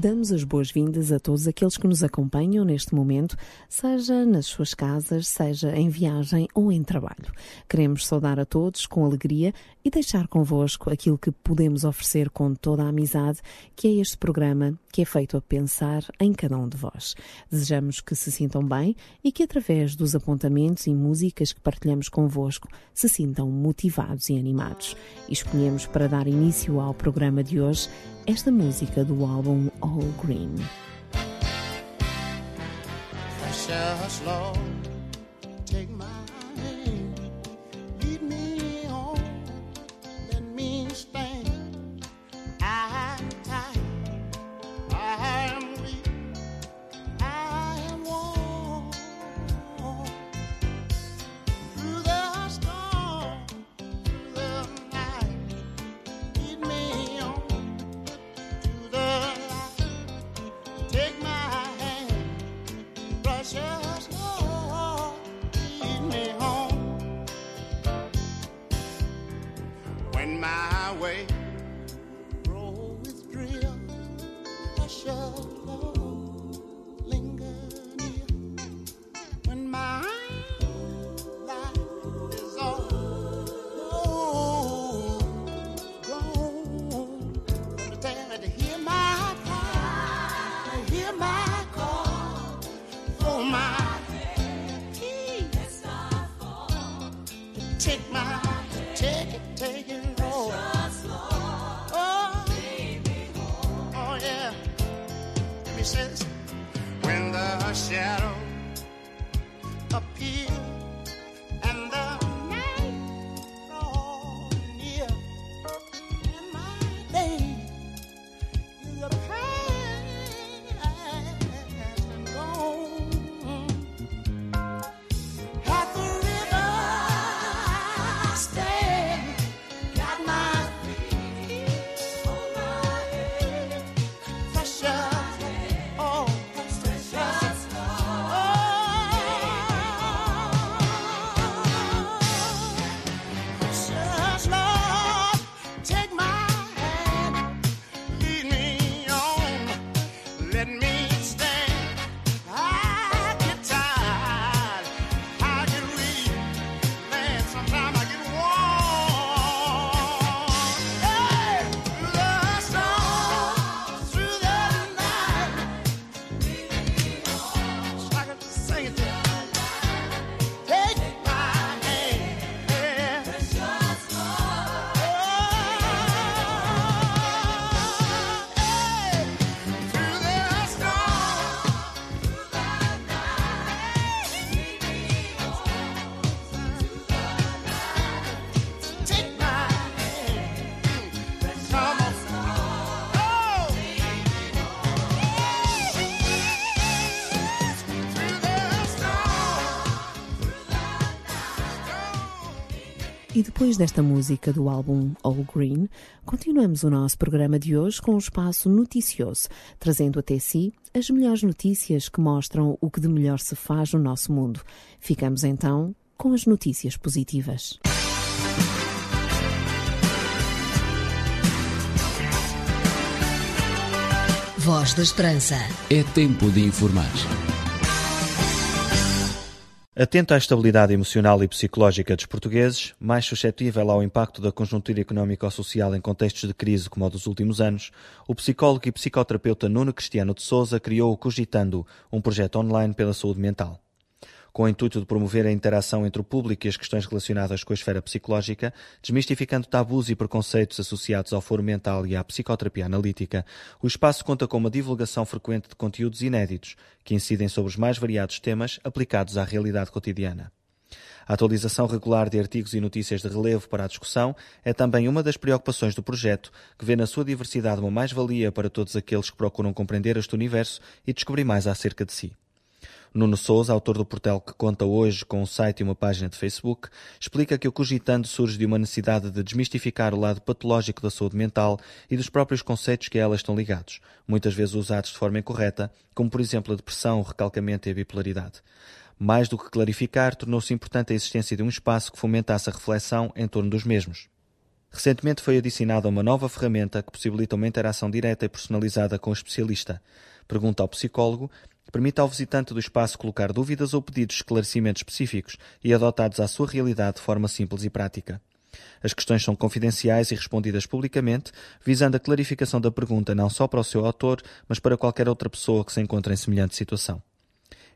Damos as boas-vindas a todos aqueles que nos acompanham neste momento, seja nas suas casas, seja em viagem ou em trabalho. Queremos saudar a todos com alegria e deixar convosco aquilo que podemos oferecer com toda a amizade, que é este programa que é feito a pensar em cada um de vós. Desejamos que se sintam bem e que através dos apontamentos e músicas que partilhamos convosco se sintam motivados e animados. E escolhemos para dar início ao programa de hoje esta música do álbum All Green. E depois desta música do álbum All Green, continuamos o nosso programa de hoje com um espaço noticioso, trazendo até si as melhores notícias que mostram o que de melhor se faz no nosso mundo. Ficamos então com as notícias positivas. Voz da Esperança. É tempo de informar. Atento à estabilidade emocional e psicológica dos portugueses, mais suscetível ao impacto da conjuntura económico-social em contextos de crise como o dos últimos anos, o psicólogo e psicoterapeuta Nuno Cristiano de Souza criou o Cogitando, um projeto online pela saúde mental. Com o intuito de promover a interação entre o público e as questões relacionadas com a esfera psicológica, desmistificando tabus e preconceitos associados ao foro mental e à psicoterapia analítica, o espaço conta com uma divulgação frequente de conteúdos inéditos que incidem sobre os mais variados temas aplicados à realidade cotidiana. A atualização regular de artigos e notícias de relevo para a discussão é também uma das preocupações do projeto, que vê na sua diversidade uma mais-valia para todos aqueles que procuram compreender este universo e descobrir mais acerca de si. Nuno Souza, autor do portal que conta hoje com um site e uma página de Facebook, explica que o cogitando surge de uma necessidade de desmistificar o lado patológico da saúde mental e dos próprios conceitos que a elas estão ligados, muitas vezes usados de forma incorreta, como por exemplo a depressão, o recalcamento e a bipolaridade. Mais do que clarificar, tornou-se importante a existência de um espaço que fomentasse a reflexão em torno dos mesmos. Recentemente foi adicionada uma nova ferramenta que possibilita uma interação direta e personalizada com o especialista. Pergunta ao psicólogo permite ao visitante do espaço colocar dúvidas ou pedidos de esclarecimentos específicos e adotados à sua realidade de forma simples e prática. As questões são confidenciais e respondidas publicamente, visando a clarificação da pergunta não só para o seu autor, mas para qualquer outra pessoa que se encontre em semelhante situação.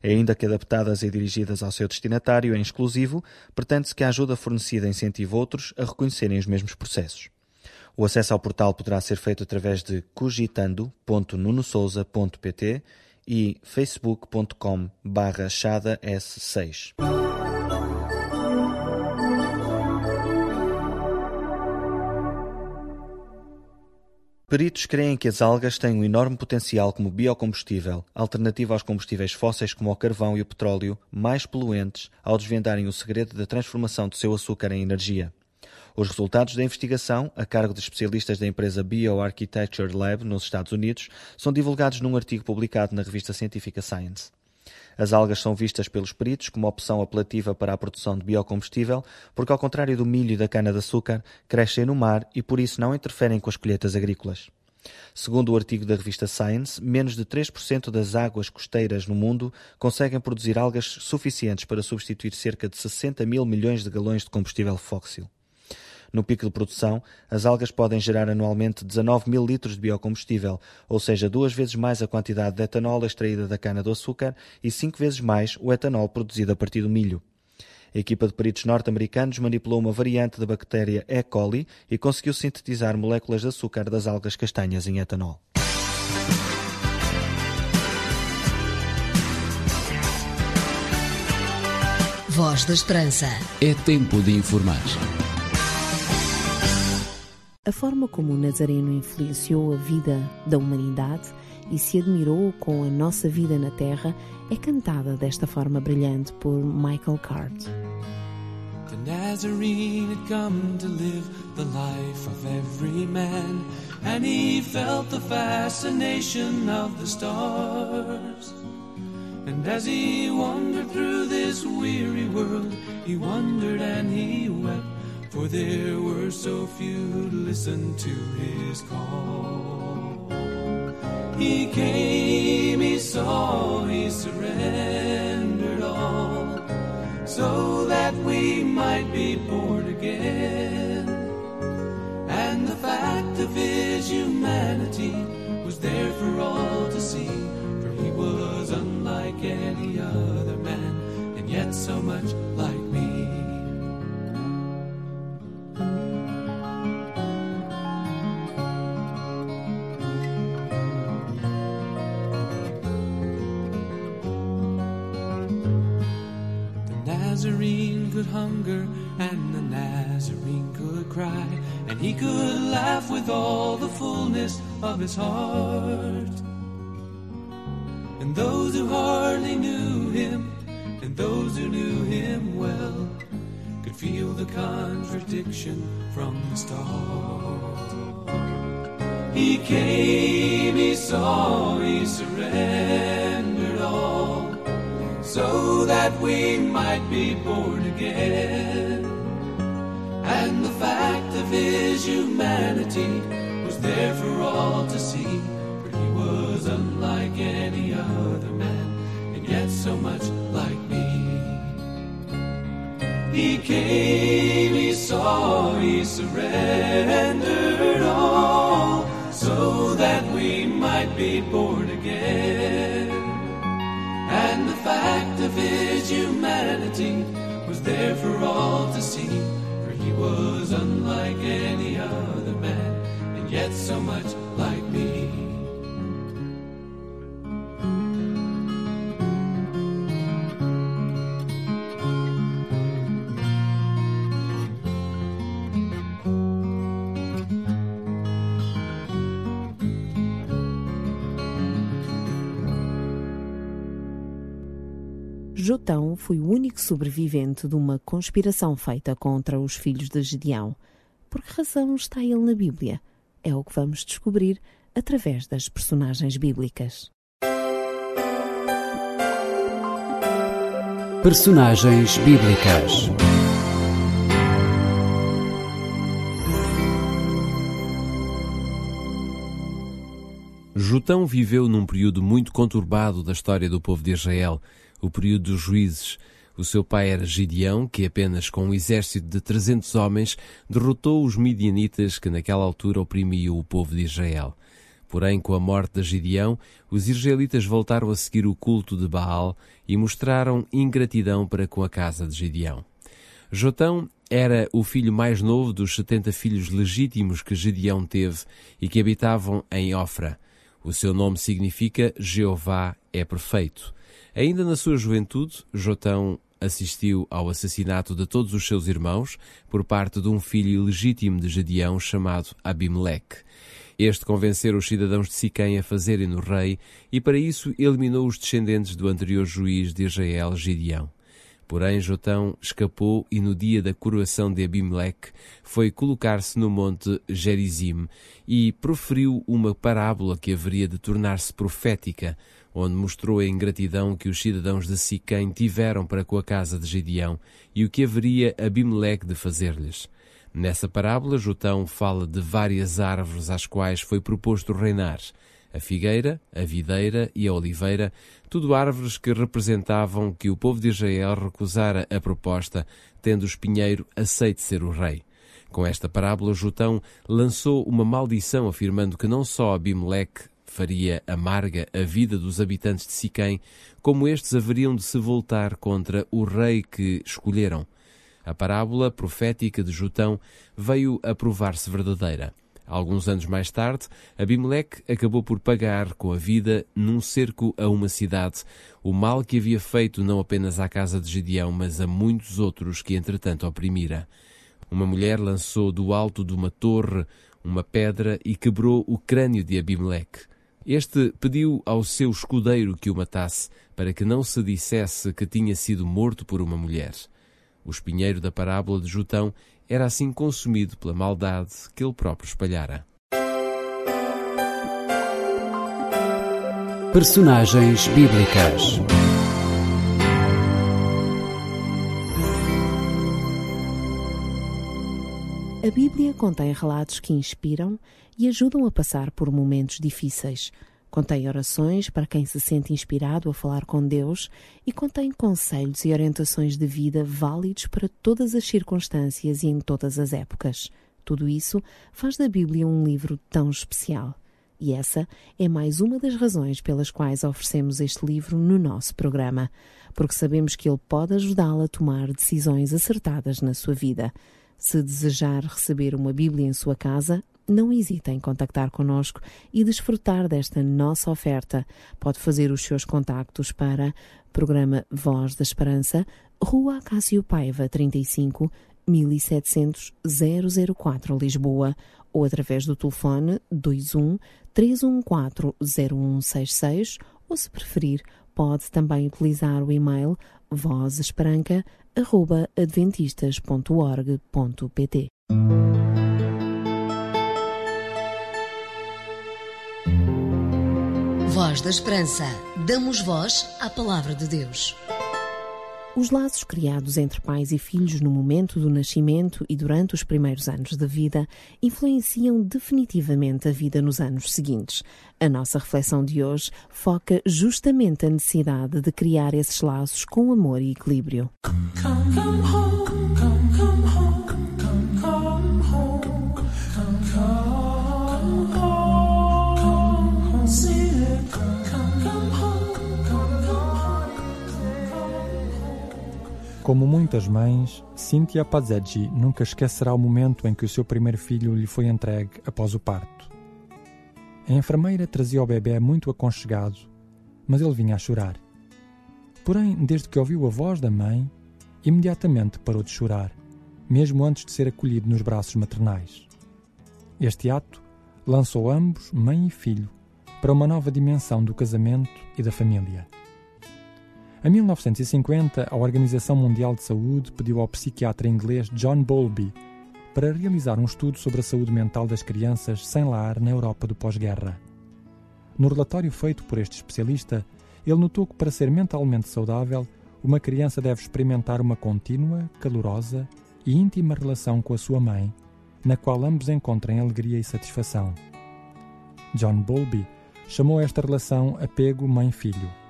Ainda que adaptadas e dirigidas ao seu destinatário em exclusivo, pretende-se que a ajuda fornecida incentive outros a reconhecerem os mesmos processos. O acesso ao portal poderá ser feito através de cogitando.nunosouza.pt e facebook.com barra s6. Peritos creem que as algas têm um enorme potencial como biocombustível, alternativa aos combustíveis fósseis como o carvão e o petróleo, mais poluentes, ao desvendarem o segredo da transformação do seu açúcar em energia. Os resultados da investigação, a cargo de especialistas da empresa Bioarchitecture Lab nos Estados Unidos, são divulgados num artigo publicado na revista científica Science. As algas são vistas pelos peritos como opção apelativa para a produção de biocombustível, porque, ao contrário do milho e da cana-de-açúcar, crescem no mar e por isso não interferem com as colheitas agrícolas. Segundo o artigo da revista Science, menos de 3% das águas costeiras no mundo conseguem produzir algas suficientes para substituir cerca de 60 mil milhões de galões de combustível fóssil. No pico de produção, as algas podem gerar anualmente 19 mil litros de biocombustível, ou seja, duas vezes mais a quantidade de etanol extraída da cana-do-açúcar e cinco vezes mais o etanol produzido a partir do milho. A equipa de peritos norte-americanos manipulou uma variante da bactéria E. coli e conseguiu sintetizar moléculas de açúcar das algas castanhas em etanol. Voz da Esperança. É tempo de informar. A forma como o Nazareno influenciou a vida da humanidade e se admirou com a nossa vida na Terra é cantada desta forma brilhante por Michael Card. The Nazarene had come to live the life of every man, and he felt the fascination of the stars. And as he wandered through this weary world, he wondered and he wept for there were so few to listen to his call. He came, he saw, he surrendered all, so that we might be born again. And the fact of his humanity was there for all to see, for he was unlike any other man, and yet so much Nazarene could hunger and the Nazarene could cry, and he could laugh with all the fullness of his heart. And those who hardly knew him, and those who knew him well, could feel the contradiction from the start. He came, he saw, he surrendered so that we might be born again. And the fact of his humanity was there for all to see, for he was unlike any other man, and yet so much like me. He came, he saw, he surrendered all, so that we might be born again. Humanity was there for all to see, for he was unlike any other man, and yet so much Jotão foi o único sobrevivente de uma conspiração feita contra os filhos de Gedeão. Por que razão está ele na Bíblia? É o que vamos descobrir através das personagens bíblicas. Personagens bíblicas. Jotão viveu num período muito conturbado da história do povo de Israel, o período dos juízes. O seu pai era Gideão, que apenas com um exército de 300 homens derrotou os midianitas que naquela altura oprimiam o povo de Israel. Porém, com a morte de Gideão, os israelitas voltaram a seguir o culto de Baal e mostraram ingratidão para com a casa de Gideão. Jotão era o filho mais novo dos 70 filhos legítimos que Gideão teve e que habitavam em Ofra. O seu nome significa Jeová é perfeito. Ainda na sua juventude, Jotão assistiu ao assassinato de todos os seus irmãos por parte de um filho ilegítimo de Gedeão chamado Abimeleque. Este convenceu os cidadãos de Siquém a fazerem-no rei e para isso eliminou os descendentes do anterior juiz de Israel, Gideão. Porém, Jotão escapou e no dia da coroação de Abimeleque foi colocar-se no monte Gerizim e proferiu uma parábola que haveria de tornar-se profética, onde mostrou a ingratidão que os cidadãos de Siquém tiveram para com a casa de Gideão e o que haveria Abimeleque de fazer-lhes. Nessa parábola, Jotão fala de várias árvores às quais foi proposto reinar a figueira, a videira e a oliveira, tudo árvores que representavam que o povo de Israel recusara a proposta, tendo o espinheiro aceito ser o rei. Com esta parábola, Jotão lançou uma maldição afirmando que não só Abimeleque faria amarga a vida dos habitantes de Siquém, como estes haveriam de se voltar contra o rei que escolheram. A parábola profética de Jotão veio a provar-se verdadeira. Alguns anos mais tarde, Abimeleque acabou por pagar com a vida, num cerco a uma cidade, o mal que havia feito não apenas à casa de Gideão, mas a muitos outros que entretanto oprimira. Uma mulher lançou do alto de uma torre uma pedra e quebrou o crânio de Abimeleque. Este pediu ao seu escudeiro que o matasse, para que não se dissesse que tinha sido morto por uma mulher. O espinheiro da parábola de Jutão era assim consumido pela maldade que ele próprio espalhara. Personagens bíblicas. A Bíblia contém relatos que inspiram e ajudam a passar por momentos difíceis. Contém orações para quem se sente inspirado a falar com Deus e contém conselhos e orientações de vida válidos para todas as circunstâncias e em todas as épocas. Tudo isso faz da Bíblia um livro tão especial. E essa é mais uma das razões pelas quais oferecemos este livro no nosso programa, porque sabemos que ele pode ajudá-la a tomar decisões acertadas na sua vida. Se desejar receber uma Bíblia em sua casa, não hesite em contactar connosco e desfrutar desta nossa oferta. Pode fazer os seus contactos para Programa Voz da Esperança, Rua Cássio Paiva, 35 1700 004 Lisboa ou através do telefone 21 314 0166 ou se preferir pode também utilizar o e-mail vozesperanca.adventistas.org.pt Voz da Esperança. Damos voz à palavra de Deus. Os laços criados entre pais e filhos no momento do nascimento e durante os primeiros anos de vida influenciam definitivamente a vida nos anos seguintes. A nossa reflexão de hoje foca justamente a necessidade de criar esses laços com amor e equilíbrio. Como muitas mães, Cynthia Pazeggi nunca esquecerá o momento em que o seu primeiro filho lhe foi entregue após o parto. A enfermeira trazia o bebê muito aconchegado, mas ele vinha a chorar. Porém, desde que ouviu a voz da mãe, imediatamente parou de chorar, mesmo antes de ser acolhido nos braços maternais. Este ato lançou ambos, mãe e filho, para uma nova dimensão do casamento e da família. Em 1950, a Organização Mundial de Saúde pediu ao psiquiatra inglês John Bowlby para realizar um estudo sobre a saúde mental das crianças sem lar na Europa do pós-guerra. No relatório feito por este especialista, ele notou que para ser mentalmente saudável, uma criança deve experimentar uma contínua, calorosa e íntima relação com a sua mãe, na qual ambos encontrem alegria e satisfação. John Bowlby chamou esta relação apego mãe-filho.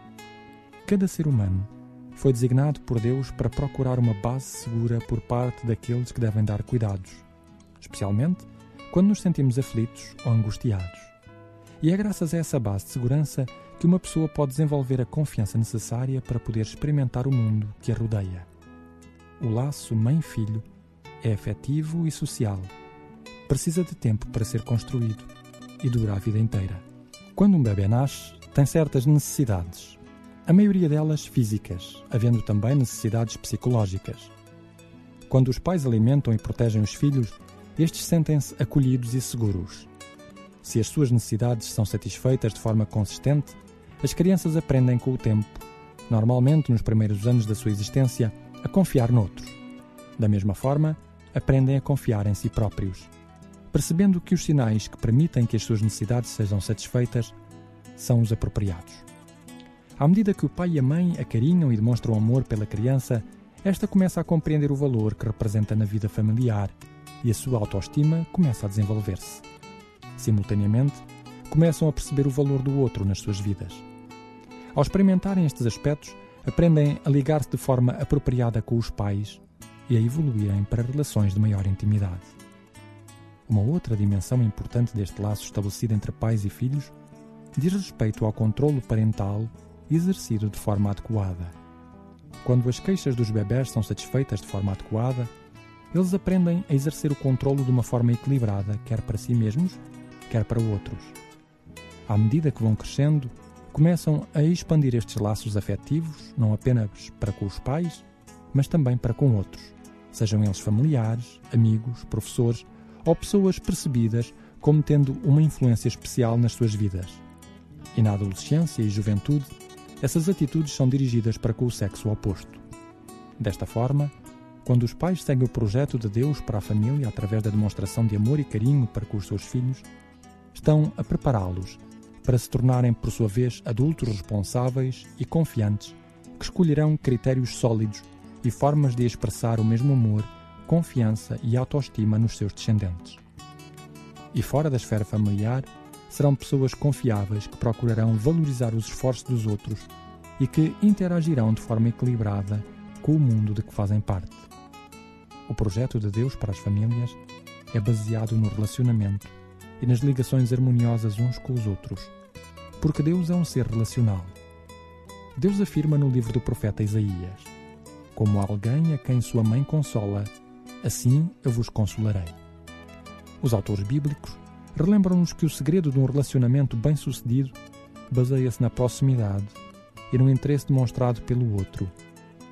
Cada ser humano foi designado por Deus para procurar uma base segura por parte daqueles que devem dar cuidados, especialmente quando nos sentimos aflitos ou angustiados. E é graças a essa base de segurança que uma pessoa pode desenvolver a confiança necessária para poder experimentar o mundo que a rodeia. O laço mãe-filho é afetivo e social. Precisa de tempo para ser construído e dura a vida inteira. Quando um bebê nasce, tem certas necessidades, a maioria delas físicas, havendo também necessidades psicológicas. Quando os pais alimentam e protegem os filhos, estes sentem-se acolhidos e seguros. Se as suas necessidades são satisfeitas de forma consistente, as crianças aprendem com o tempo, normalmente nos primeiros anos da sua existência, a confiar noutros. Da mesma forma, aprendem a confiar em si próprios, percebendo que os sinais que permitem que as suas necessidades sejam satisfeitas são os apropriados. À medida que o pai e a mãe acarinham e demonstram amor pela criança, esta começa a compreender o valor que representa na vida familiar e a sua autoestima começa a desenvolver-se. Simultaneamente, começam a perceber o valor do outro nas suas vidas. Ao experimentarem estes aspectos, aprendem a ligar-se de forma apropriada com os pais e a evoluírem para relações de maior intimidade. Uma outra dimensão importante deste laço estabelecido entre pais e filhos diz respeito ao controlo parental exercido de forma adequada. Quando as queixas dos bebés são satisfeitas de forma adequada, eles aprendem a exercer o controlo de uma forma equilibrada, quer para si mesmos, quer para outros. À medida que vão crescendo, começam a expandir estes laços afetivos, não apenas para com os pais, mas também para com outros, sejam eles familiares, amigos, professores ou pessoas percebidas como tendo uma influência especial nas suas vidas. E na adolescência e juventude, essas atitudes são dirigidas para com o sexo oposto. Desta forma, quando os pais seguem o projeto de Deus para a família através da demonstração de amor e carinho para com os seus filhos, estão a prepará-los para se tornarem, por sua vez, adultos responsáveis e confiantes que escolherão critérios sólidos e formas de expressar o mesmo amor, confiança e autoestima nos seus descendentes. E fora da esfera familiar, serão pessoas confiáveis que procurarão valorizar os esforços dos outros e que interagirão de forma equilibrada com o mundo de que fazem parte. O projeto de Deus para as famílias é baseado no relacionamento e nas ligações harmoniosas uns com os outros, porque Deus é um ser relacional. Deus afirma no livro do profeta Isaías: Como alguém a quem sua mãe consola, assim eu vos consolarei. Os autores bíblicos relembram-nos que o segredo de um relacionamento bem-sucedido baseia-se na proximidade e no interesse demonstrado pelo outro,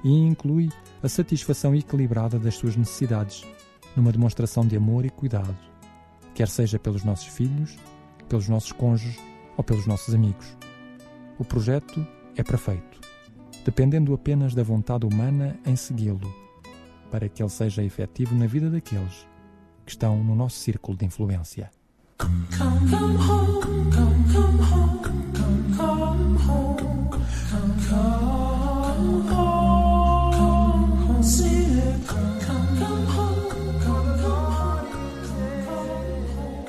e inclui a satisfação equilibrada das suas necessidades, numa demonstração de amor e cuidado, quer seja pelos nossos filhos, pelos nossos cônjuges ou pelos nossos amigos. O projeto é perfeito, dependendo apenas da vontade humana em segui-lo, para que ele seja efetivo na vida daqueles que estão no nosso círculo de influência.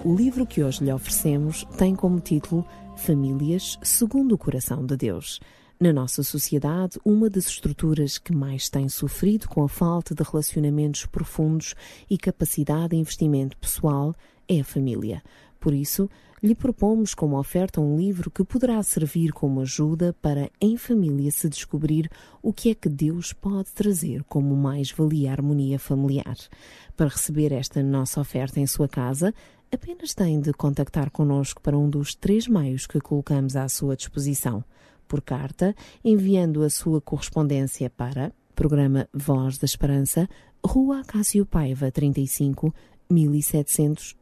O livro que hoje lhe oferecemos tem como título Famílias segundo o coração de Deus. Na nossa sociedade, uma das estruturas que mais tem sofrido com a falta de relacionamentos profundos e capacidade de investimento pessoal é a família. Por isso, lhe propomos como oferta um livro que poderá servir como ajuda para, em família, se descobrir o que é que Deus pode trazer como mais-valia harmonia familiar. Para receber esta nossa oferta em sua casa, apenas tem de contactar connosco para um dos três meios que colocamos à sua disposição. Por carta, enviando a sua correspondência para Programa Voz da Esperança, Rua Cássio Paiva, 35, 1700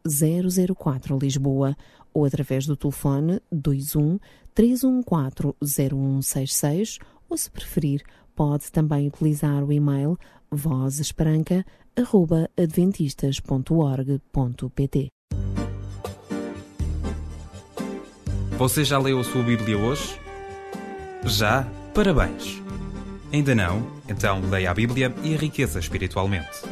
004 Lisboa ou através do telefone 21 314 0166 ou, se preferir, pode também utilizar o e-mail vozesperanca.adventistas.org.pt. Você já leu a sua Bíblia hoje? Já? Parabéns! Ainda não? Então leia a Bíblia e enriqueça espiritualmente.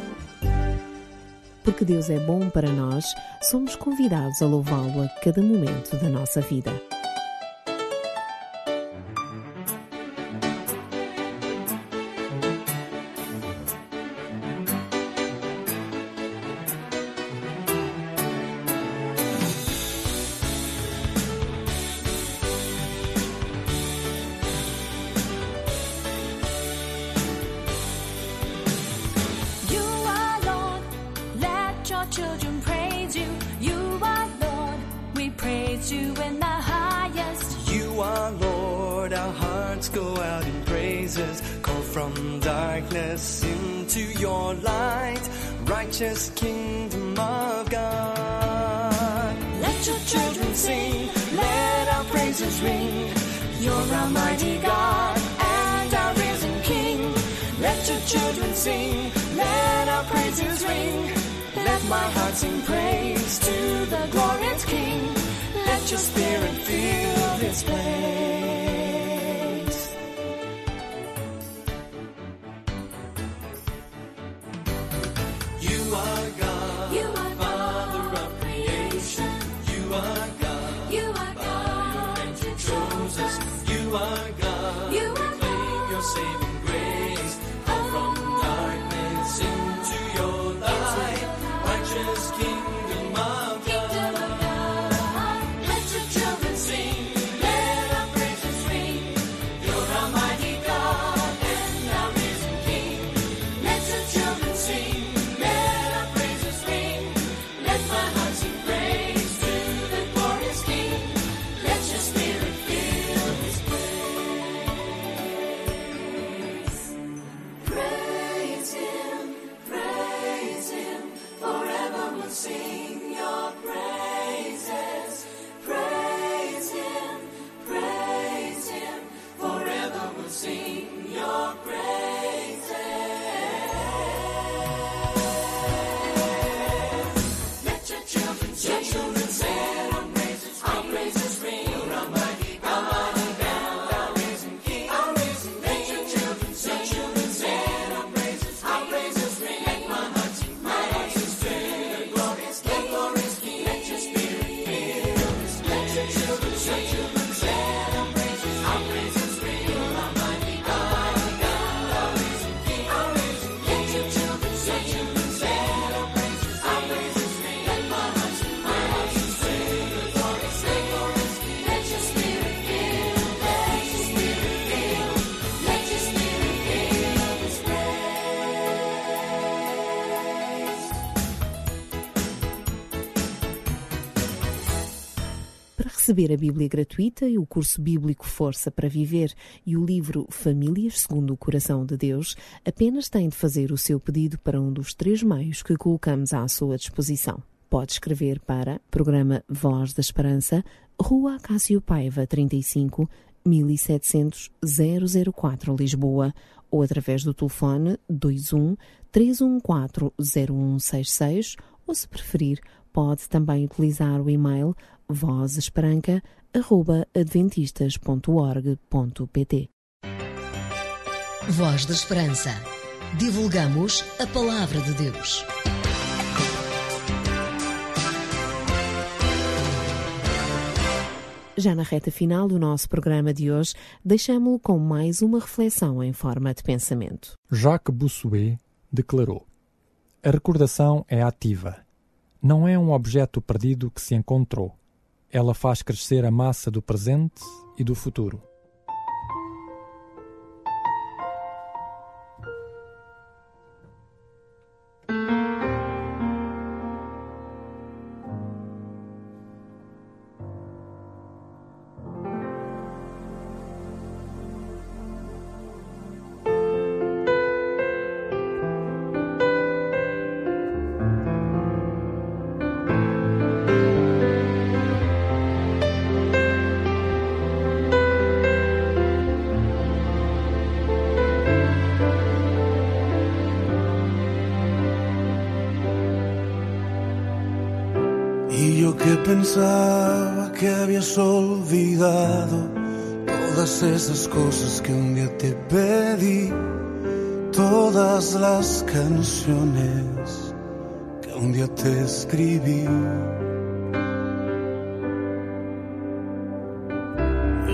Porque Deus é bom para nós, somos convidados a louvá-lo a cada momento da nossa vida. Children praise you. You are Lord, we praise you in the highest. You are Lord, our hearts go out in praises. Call from darkness into your light, righteous kingdom of God. Let your children sing, let our praises ring. You're our mighty God and our risen King. Let your children sing, let our praises ring. My heart sing praise to the glorious King. Let your spirit fill this place. Receber a Bíblia gratuita e o curso bíblico Força para Viver e o livro Famílias segundo o Coração de Deus, apenas tem de fazer o seu pedido para um dos três meios que colocamos à sua disposição. Pode escrever para Programa Voz da Esperança, Rua Acácio Paiva 35, 1700 004 Lisboa, ou através do telefone 21 314 0166, ou se preferir, pode também utilizar o e-mail vozesperanca.adventistas.org.pt. Voz da Esperança. Divulgamos a palavra de Deus. Já na reta final do nosso programa de hoje, deixamo-lo com mais uma reflexão em forma de pensamento. Jacques Bossuet declarou: A recordação é ativa. Não é um objeto perdido que se encontrou. Ela faz crescer a massa do presente e do futuro.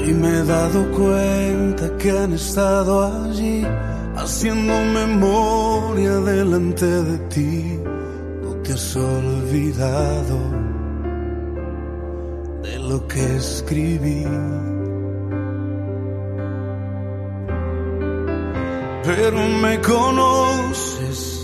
Y me he dado cuenta que han estado allí haciendo memoria delante de ti. No te has olvidado de lo que escribí. Pero me conoces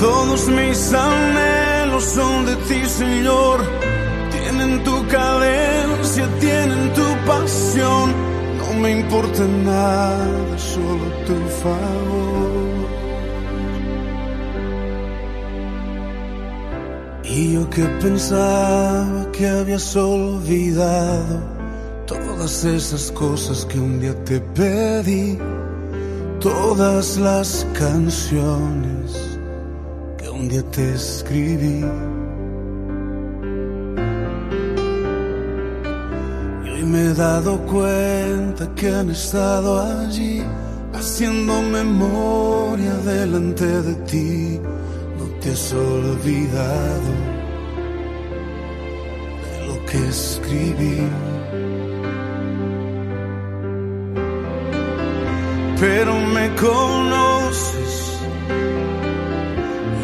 Todos mis anhelos son de ti, Señor. Tienen tu cadencia, tienen tu pasión. No me importa nada, solo tu favor. Y yo que pensaba que habías olvidado todas esas cosas que un día te pedí, todas las canciones un te escribí. Y hoy me he dado cuenta que han estado allí haciendo memoria delante de ti. No te has olvidado de lo que escribí. Pero me conoces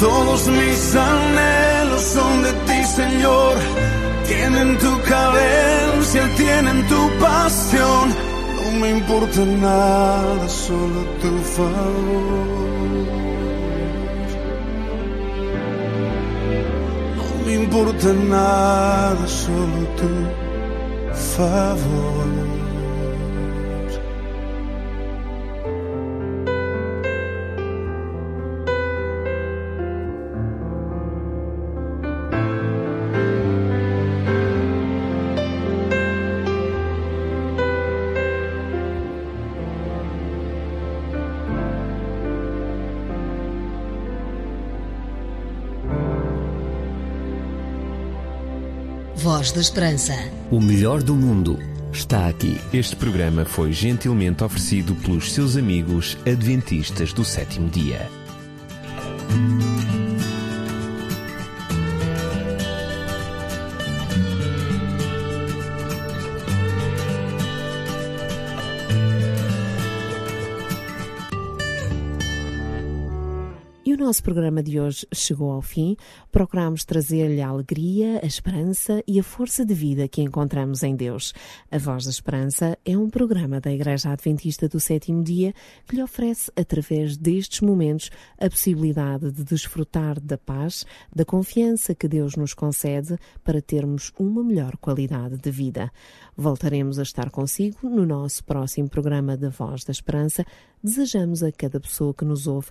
Todos mis anhelos son de ti, Señor. Tienen tu cadencia, tienen tu pasión. No me importa nada, solo tu favor. No me importa nada, solo tu favor. Da Esperança. O melhor do mundo está aqui. Este programa foi gentilmente oferecido pelos seus amigos adventistas do sétimo dia. Nosso programa de hoje chegou ao fim. Procuramos trazer-lhe a alegria, a esperança e a força de vida que encontramos em Deus. A Voz da Esperança é um programa da Igreja Adventista do Sétimo Dia que lhe oferece, através destes momentos, a possibilidade de desfrutar da paz, da confiança que Deus nos concede para termos uma melhor qualidade de vida. Voltaremos a estar consigo no nosso próximo programa da Voz da Esperança. Desejamos a cada pessoa que nos ouve